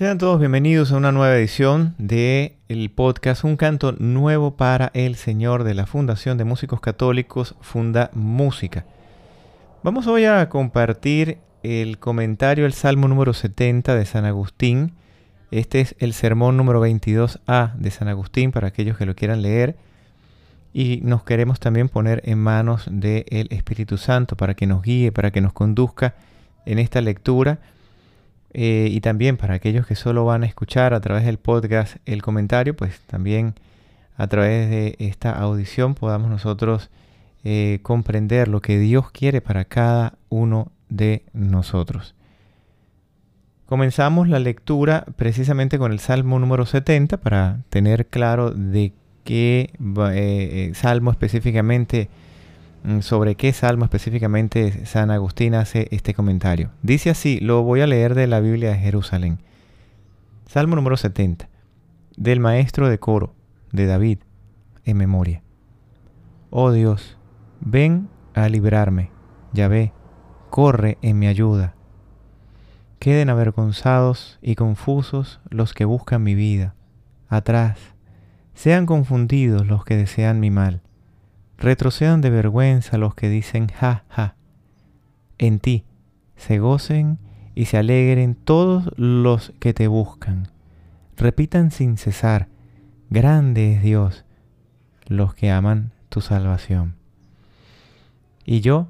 Sean todos bienvenidos a una nueva edición de el podcast Un canto nuevo para el Señor de la Fundación de Músicos Católicos Funda Música. Vamos hoy a compartir el comentario del Salmo número 70 de San Agustín. Este es el sermón número 22a de San Agustín para aquellos que lo quieran leer. Y nos queremos también poner en manos del Espíritu Santo para que nos guíe, para que nos conduzca en esta lectura eh, y también para aquellos que solo van a escuchar a través del podcast el comentario, pues también a través de esta audición podamos nosotros eh, comprender lo que Dios quiere para cada uno de nosotros. Comenzamos la lectura precisamente con el Salmo número 70 para tener claro de qué eh, salmo específicamente sobre qué salmo específicamente San Agustín hace este comentario. Dice así, lo voy a leer de la Biblia de Jerusalén. Salmo número 70, del maestro de coro, de David, en memoria. Oh Dios, ven a librarme, ve, corre en mi ayuda. Queden avergonzados y confusos los que buscan mi vida. Atrás, sean confundidos los que desean mi mal Retrocedan de vergüenza los que dicen ja, ja. En ti se gocen y se alegren todos los que te buscan. Repitan sin cesar, grande es Dios, los que aman tu salvación. Y yo,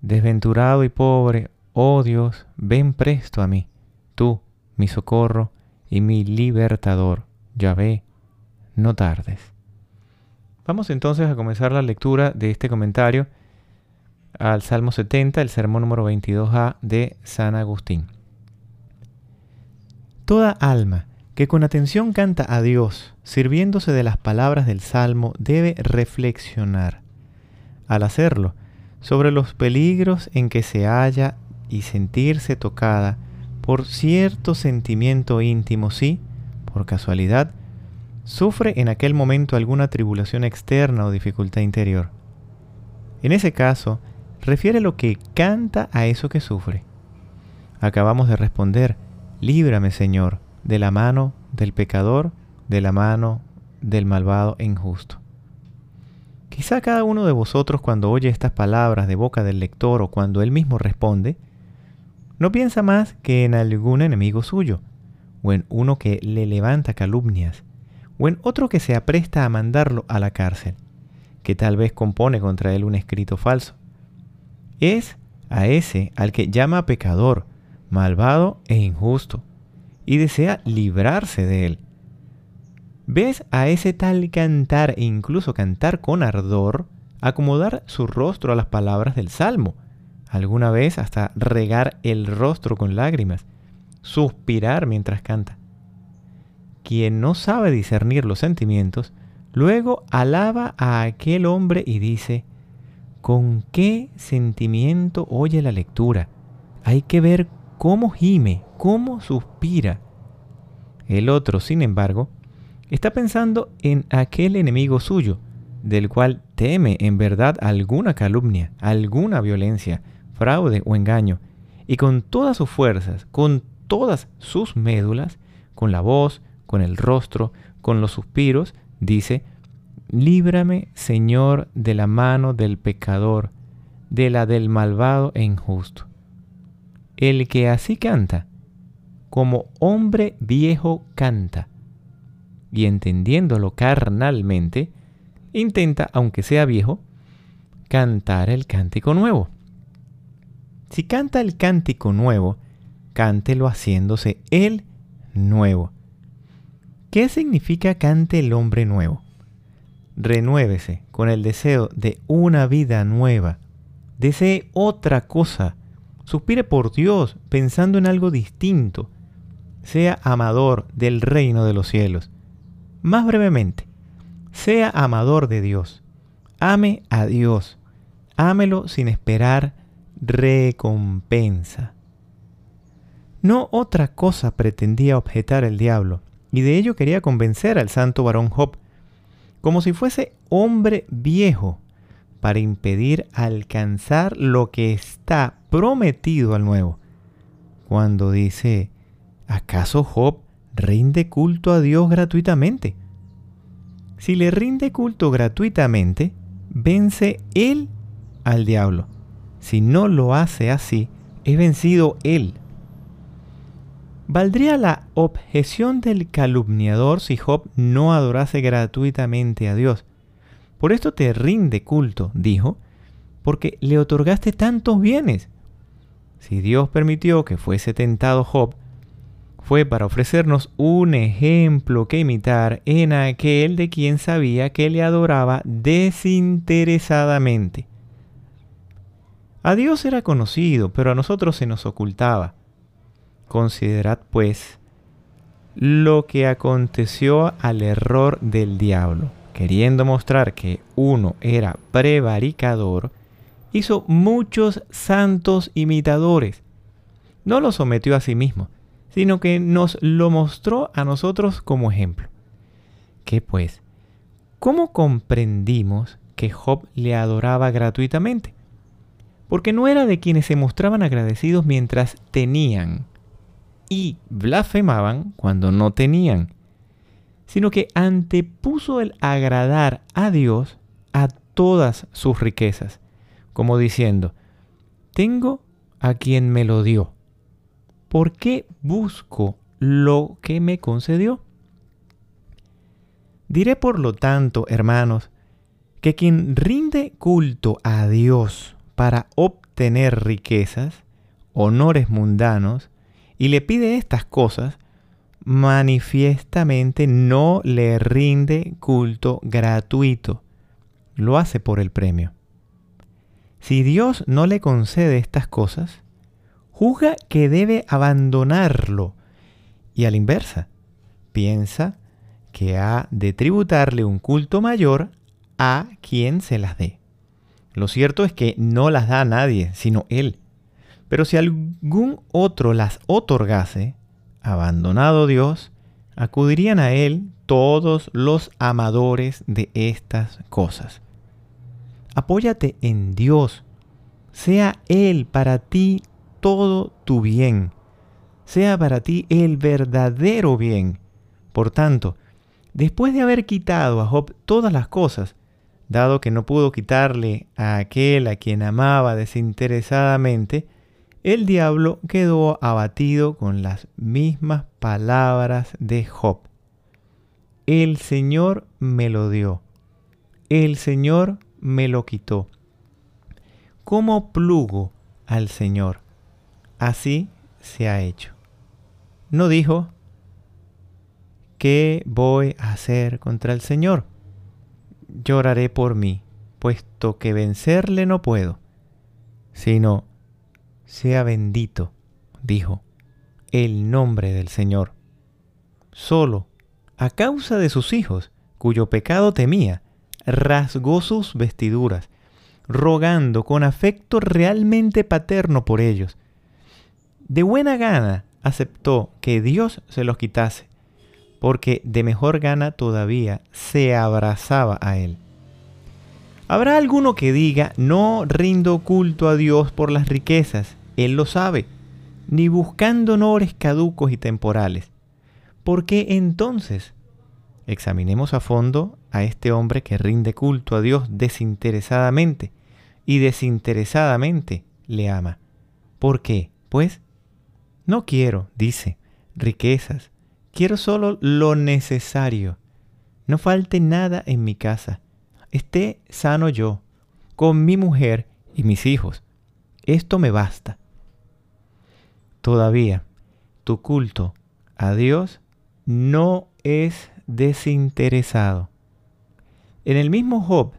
desventurado y pobre, oh Dios, ven presto a mí, tú, mi socorro y mi libertador. Ya ve, no tardes. Vamos entonces a comenzar la lectura de este comentario al Salmo 70, el sermón número 22a de San Agustín. Toda alma que con atención canta a Dios, sirviéndose de las palabras del Salmo, debe reflexionar, al hacerlo, sobre los peligros en que se halla y sentirse tocada por cierto sentimiento íntimo si, por casualidad, sufre en aquel momento alguna tribulación externa o dificultad interior. En ese caso, refiere lo que canta a eso que sufre. Acabamos de responder, líbrame Señor, de la mano del pecador, de la mano del malvado e injusto. Quizá cada uno de vosotros cuando oye estas palabras de boca del lector o cuando él mismo responde, no piensa más que en algún enemigo suyo, o en uno que le levanta calumnias, o en otro que se apresta a mandarlo a la cárcel, que tal vez compone contra él un escrito falso. Es a ese al que llama pecador, malvado e injusto, y desea librarse de él. ¿Ves a ese tal cantar e incluso cantar con ardor, acomodar su rostro a las palabras del Salmo, alguna vez hasta regar el rostro con lágrimas, suspirar mientras canta? Quien no sabe discernir los sentimientos, luego alaba a aquel hombre y dice, ¿con qué sentimiento oye la lectura? Hay que ver cómo gime, cómo suspira. El otro, sin embargo, está pensando en aquel enemigo suyo, del cual teme en verdad alguna calumnia, alguna violencia, fraude o engaño, y con todas sus fuerzas, con todas sus médulas, con la voz, con el rostro, con los suspiros, dice, Líbrame, Señor, de la mano del pecador, de la del malvado e injusto. El que así canta, como hombre viejo canta, y entendiéndolo carnalmente, intenta, aunque sea viejo, cantar el cántico nuevo. Si canta el cántico nuevo, cántelo haciéndose el nuevo. ¿Qué significa cante el hombre nuevo? Renuévese con el deseo de una vida nueva. Desee otra cosa. Suspire por Dios pensando en algo distinto. Sea amador del reino de los cielos. Más brevemente, sea amador de Dios. Ame a Dios. Ámelo sin esperar recompensa. No otra cosa pretendía objetar el diablo y de ello quería convencer al santo varón Job, como si fuese hombre viejo, para impedir alcanzar lo que está prometido al nuevo. Cuando dice, ¿acaso Job rinde culto a Dios gratuitamente? Si le rinde culto gratuitamente, vence él al diablo. Si no lo hace así, es vencido él. ¿Valdría la objeción del calumniador si Job no adorase gratuitamente a Dios? Por esto te rinde culto, dijo, porque le otorgaste tantos bienes. Si Dios permitió que fuese tentado Job, fue para ofrecernos un ejemplo que imitar en aquel de quien sabía que le adoraba desinteresadamente. A Dios era conocido, pero a nosotros se nos ocultaba. Considerad, pues, lo que aconteció al error del diablo. Queriendo mostrar que uno era prevaricador, hizo muchos santos imitadores. No lo sometió a sí mismo, sino que nos lo mostró a nosotros como ejemplo. ¿Qué pues? ¿Cómo comprendimos que Job le adoraba gratuitamente? Porque no era de quienes se mostraban agradecidos mientras tenían y blasfemaban cuando no tenían, sino que antepuso el agradar a Dios a todas sus riquezas, como diciendo, tengo a quien me lo dio ¿por qué busco lo que me concedió? Diré por lo tanto, hermanos, que quien rinde culto a Dios para obtener riquezas, honores mundanos, y le pide estas cosas, manifiestamente no le rinde culto gratuito, lo hace por el premio. Si Dios no le concede estas cosas, juzga que debe abandonarlo y a la inversa, piensa que ha de tributarle un culto mayor a quien se las dé. Lo cierto es que no las da a nadie, sino él. Pero si algún otro las otorgase, abandonado Dios, acudirían a él todos los amadores de estas cosas. Apóyate en Dios. Sea Él para ti todo tu bien, sea para ti el verdadero bien. Por tanto, después de haber quitado a Job todas las cosas, dado que no pudo quitarle a aquel a quien amaba desinteresadamente, el diablo quedó abatido con las mismas palabras de Job. El Señor me lo dio, el Señor me lo quitó. ¿Cómo plugo al Señor? Así se ha hecho. No dijo, ¿qué voy a hacer contra el Señor? Lloraré por mí, puesto que vencerle no puedo, sino, sea bendito, dijo, el nombre del Señor. Solo, a causa de sus hijos, cuyo pecado temía, rasgó sus vestiduras, rogando con afecto realmente paterno por ellos, de buena gana aceptó que Dios se los quitase, porque de mejor gana todavía se abrazaba a él. Habrá alguno que diga, no rindo culto a Dios por las riquezas, él lo sabe, ni buscando honores caducos y temporales. ¿Por qué entonces? Examinemos a fondo a este hombre que rinde culto a Dios desinteresadamente y desinteresadamente le ama. ¿Por qué? Pues no quiero, dice, riquezas. Quiero solo lo necesario. No falte nada en mi casa. Esté sano yo, con mi mujer y mis hijos. Esto me basta. Todavía, tu culto a Dios no es desinteresado. En el mismo Job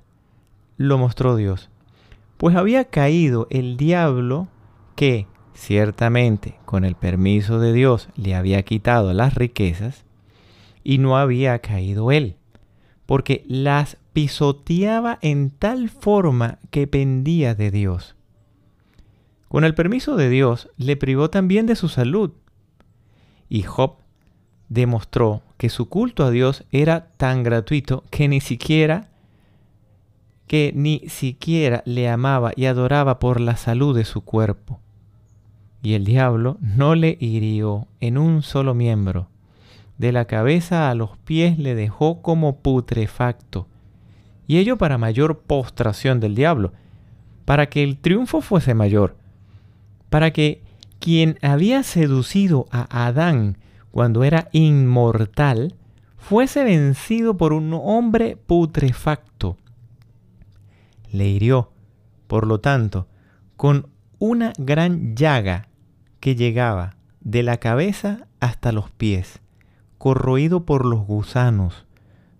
lo mostró Dios, pues había caído el diablo que, Ciertamente, con el permiso de Dios le había quitado las riquezas y no había caído él, porque las pisoteaba en tal forma que pendía de Dios. Con el permiso de Dios le privó también de su salud. Y Job demostró que su culto a Dios era tan gratuito que ni siquiera que ni siquiera le amaba y adoraba por la salud de su cuerpo Y el diablo no le hirió en un solo miembro. De la cabeza a los pies le dejó como putrefacto. Y ello para mayor postración del diablo, para que el triunfo fuese mayor, para que quien había seducido a Adán cuando era inmortal, fuese vencido por un hombre putrefacto. Le hirió, por lo tanto, con una gran llaga que llegaba de la cabeza hasta los pies, corroído por los gusanos,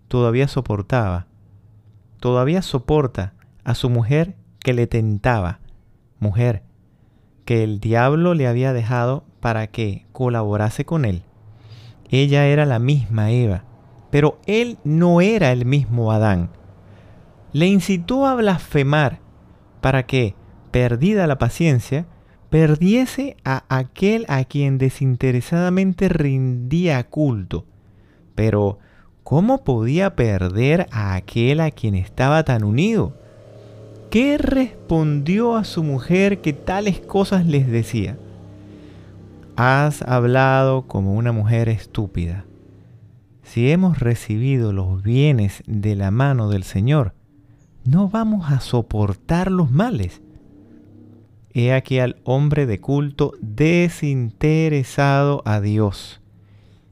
todavía soportaba, todavía soporta a su mujer que le tentaba, mujer que el diablo le había dejado para que colaborase con él. Ella era la misma Eva, pero él no era el mismo Adán. Le incitó a blasfemar para que, perdida la paciencia, perdiese a aquel a quien desinteresadamente rindía culto. Pero, ¿cómo podía perder a aquel a quien estaba tan unido? ¿Qué respondió a su mujer que tales cosas les decía? Has hablado como una mujer estúpida. Si hemos recibido los bienes de la mano del Señor, no vamos a soportar los males. He aquí al hombre de culto desinteresado a Dios,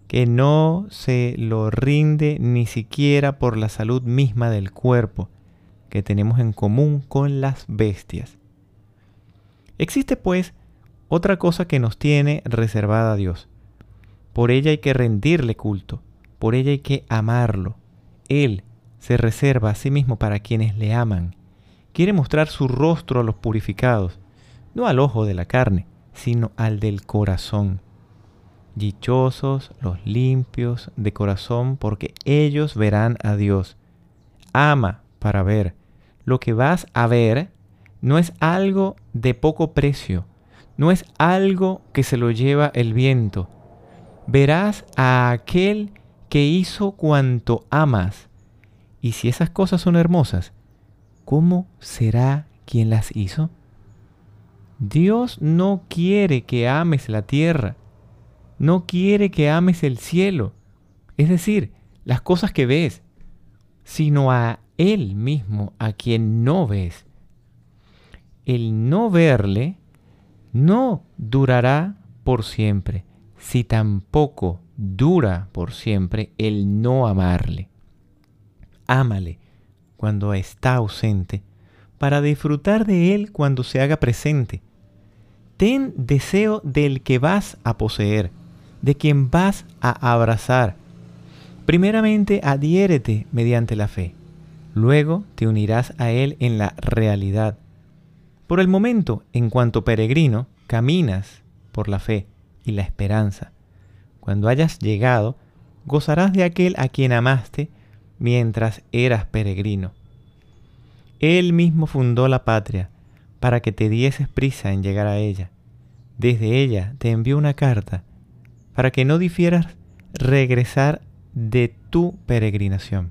que no se lo rinde ni siquiera por la salud misma del cuerpo, que tenemos en común con las bestias. Existe pues otra cosa que nos tiene reservada a Dios. Por ella hay que rendirle culto, por ella hay que amarlo. Él se reserva a sí mismo para quienes le aman. Quiere mostrar su rostro a los purificados, no al ojo de la carne, sino al del corazón. Dichosos los limpios de corazón, porque ellos verán a Dios. Ama para ver, lo que vas a ver no es algo de poco precio, no es algo que se lo lleva el viento. Verás a aquel que hizo cuanto amas. Y si esas cosas son hermosas, ¿cómo será quien las hizo? Dios no quiere que ames la tierra, no quiere que ames el cielo, es decir, las cosas que ves, sino a él mismo a quien no ves. El no verle no durará por siempre, si tampoco dura por siempre el no amarle. Ámale cuando está ausente, para disfrutar de él cuando se haga presente. Ten deseo del que vas a poseer, de quien vas a abrazar. Primeramente adhiérete mediante la fe Luego te unirás a Él en la realidad. Por el momento, en cuanto peregrino, caminas por la fe y la esperanza. Cuando hayas llegado, gozarás de aquel a quien amaste mientras eras peregrino. Él mismo fundó la patria para que te dieses prisa en llegar a ella. Desde ella te envió una carta para que no difieras regresar de tu peregrinación.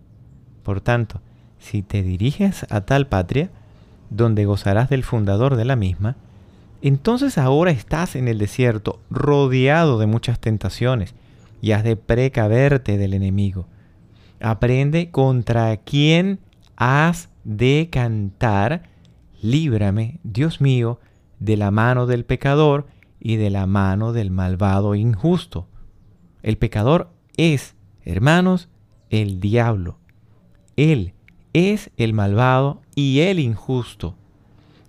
Por tanto, si te diriges a tal patria, donde gozarás del fundador de la misma, entonces ahora estás en el desierto, rodeado de muchas tentaciones, y has de precaverte del enemigo. Aprende contra quién has de cantar, líbrame, Dios mío, de la mano del pecador y de la mano del malvado injusto. El pecador es, hermanos, el diablo. Él es el malvado y el injusto.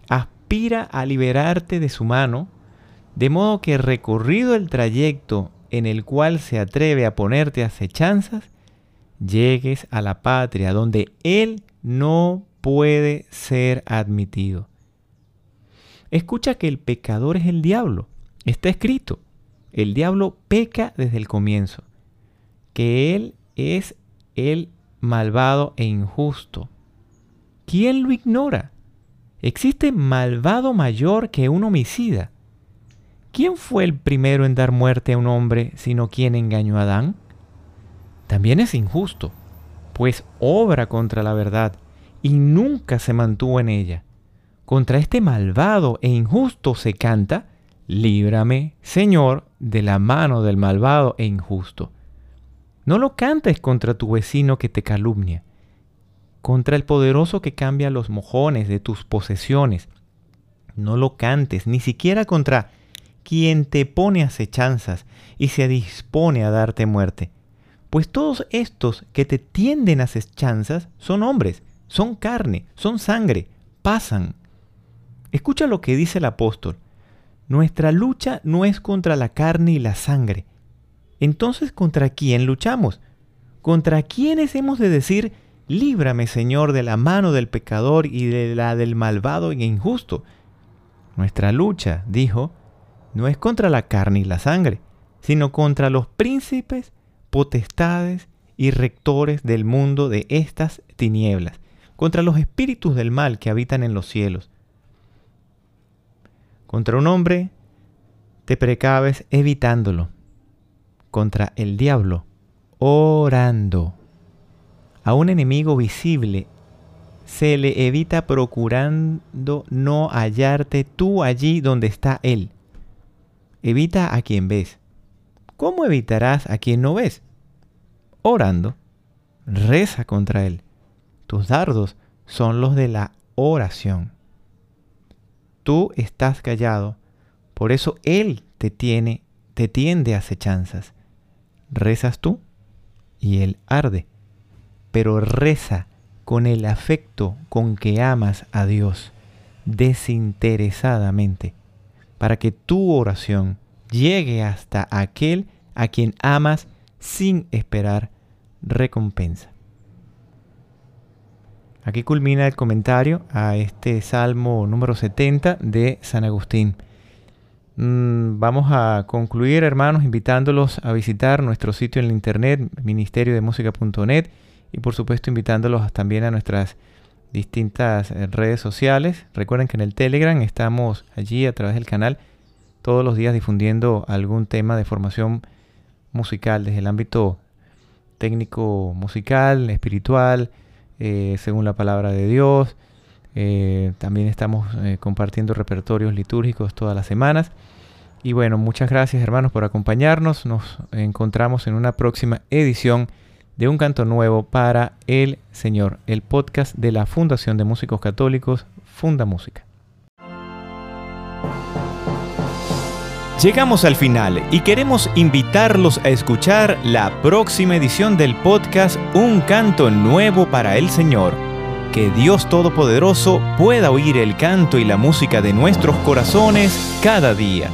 Aspira a liberarte de su mano, de modo que recorrido el trayecto en el cual se atreve a ponerte acechanzas, llegues a la patria donde Él no puede ser admitido. Escucha que el pecador es el diablo. Está escrito. El diablo peca desde el comienzo. Que Él es el malvado e injusto. ¿Quién lo ignora? ¿Existe malvado mayor que un homicida? ¿Quién fue el primero en dar muerte a un hombre sino quien engañó a Adán? También es injusto, pues obra contra la verdad y nunca se mantuvo en ella. Contra este malvado e injusto se canta, líbrame, Señor, de la mano del malvado e injusto. No lo cantes contra tu vecino que te calumnia, contra el poderoso que cambia los mojones de tus posesiones. No lo cantes, ni siquiera contra quien te pone acechanzas y se dispone a darte muerte. Pues todos estos que te tienden acechanzas son hombres, son carne, son sangre, pasan. Escucha lo que dice el apóstol. Nuestra lucha no es contra la carne y la sangre. Entonces, ¿contra quién luchamos? ¿Contra quiénes hemos de decir, líbrame Señor de la mano del pecador y de la del malvado e injusto? Nuestra lucha, dijo, no es contra la carne y la sangre, sino contra los príncipes, potestades y rectores del mundo de estas tinieblas, contra los espíritus del mal que habitan en los cielos. Contra un hombre te precaves evitándolo, contra el diablo orando. A un enemigo visible se le evita procurando no hallarte tú allí donde está él. Evita a quien ves. ¿Cómo evitarás a quien no ves? Orando. Reza contra él. Tus dardos son los de la oración. Tú estás callado, por eso él te tiene, te tiende acechanzas. Rezas tú y él arde, pero reza con el afecto con que amas a Dios desinteresadamente para que tu oración llegue hasta aquel a quien amas sin esperar recompensa. Aquí culmina el comentario a este Salmo número 70 de San Agustín. Mm, vamos a concluir, hermanos, invitándolos a visitar nuestro sitio en la internet, ministeriodemusica.net, y por supuesto invitándolos también a nuestras distintas redes sociales. Recuerden que en el Telegram estamos allí a través del canal todos los días difundiendo algún tema de formación musical desde el ámbito técnico musical, espiritual, eh, según la palabra de Dios. Eh, también estamos compartiendo repertorios litúrgicos todas las semanas. Y bueno, muchas gracias hermanos por acompañarnos. Nos encontramos en una próxima edición de un canto nuevo para el Señor, el podcast de la Fundación de Músicos Católicos, Funda Música. Llegamos al final y queremos invitarlos a escuchar la próxima edición del podcast Un canto nuevo para el Señor. Que Dios Todopoderoso pueda oír el canto y la música de nuestros corazones cada día.